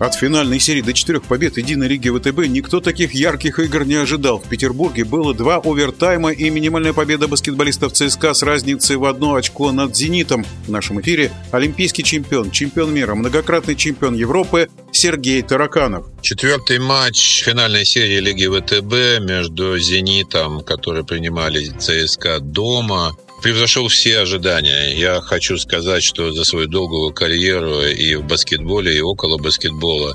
От финальной серии до четырех побед единой лиги ВТБ никто таких ярких игр не ожидал. В Петербурге было два овертайма и минимальная победа баскетболистов ЦСКА с разницей в одно очко над «Зенитом». В нашем эфире олимпийский чемпион, чемпион мира, многократный чемпион Европы Сергей Тараканов. Четвертый матч финальной серии Лиги ВТБ между «Зенитом», который принимали ЦСКА дома, превзошел все ожидания. Я хочу сказать, что за свою долгую карьеру и в баскетболе, и около баскетбола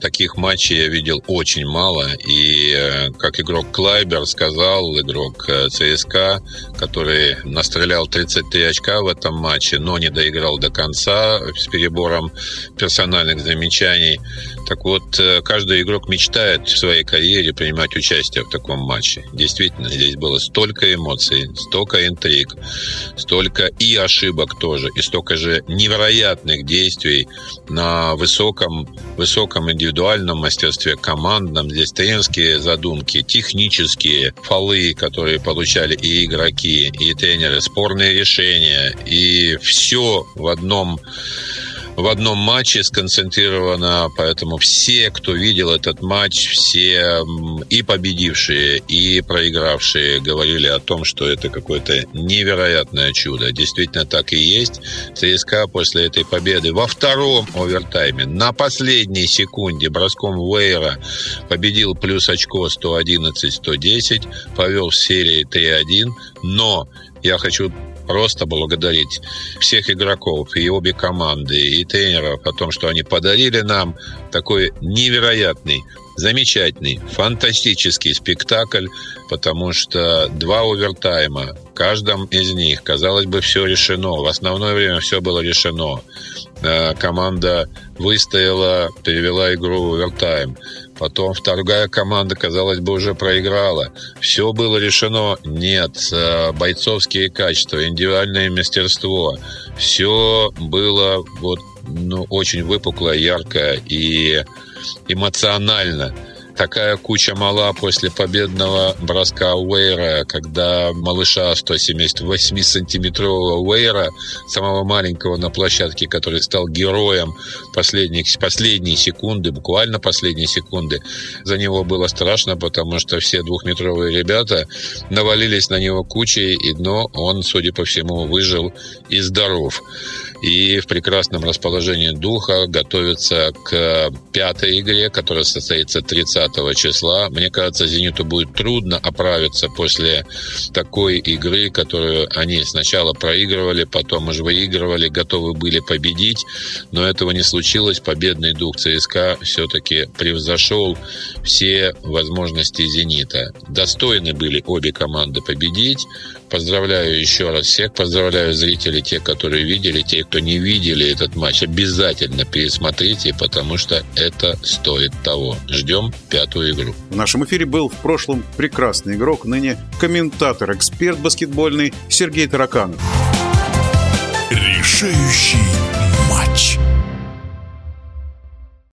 таких матчей я видел очень мало. И э, как игрок Клайбер сказал, игрок э, ЦСКА, который настрелял 33 очка в этом матче, но не доиграл до конца с перебором персональных замечаний. Так вот, э, каждый игрок мечтает в своей карьере принимать участие в таком матче. Действительно, здесь было столько эмоций, столько интриг, столько и ошибок тоже, и столько же невероятных действий на высоком, высоком индивидуальном мастерстве, командном. Здесь тренерские задумки, технические фолы, которые получали и игроки, и тренеры, спорные решения, и все в одном в одном матче сконцентрировано, поэтому все, кто видел этот матч, все и победившие, и проигравшие говорили о том, что это какое-то невероятное чудо. Действительно так и есть. ЦСКА после этой победы во втором овертайме на последней секунде броском Вейра победил плюс очко 111-110, повел в серии 3-1, но я хочу просто благодарить всех игроков и обе команды, и тренеров о том, что они подарили нам такой невероятный замечательный, фантастический спектакль, потому что два овертайма, в каждом из них, казалось бы, все решено. В основное время все было решено. Э, команда выстояла, перевела игру в овертайм. Потом вторая команда, казалось бы, уже проиграла. Все было решено. Нет. Э, бойцовские качества, индивидуальное мастерство. Все было вот, ну, очень выпукло, ярко и эмоционально. Такая куча мала после победного броска Уэйра, когда малыша 178-сантиметрового Уэйра, самого маленького на площадке, который стал героем последних, последние секунды, буквально последние секунды, за него было страшно, потому что все двухметровые ребята навалились на него кучей, но он, судя по всему, выжил и здоров и в прекрасном расположении духа готовится к пятой игре, которая состоится 30 числа. Мне кажется, «Зениту» будет трудно оправиться после такой игры, которую они сначала проигрывали, потом уже выигрывали, готовы были победить, но этого не случилось. Победный дух ЦСКА все-таки превзошел все возможности «Зенита». Достойны были обе команды победить. Поздравляю еще раз всех, поздравляю зрителей, те, которые видели, те, кто не видели этот матч, обязательно пересмотрите, потому что это стоит того. Ждем пятую игру. В нашем эфире был в прошлом прекрасный игрок, ныне комментатор, эксперт баскетбольный Сергей Тараканов. Решающий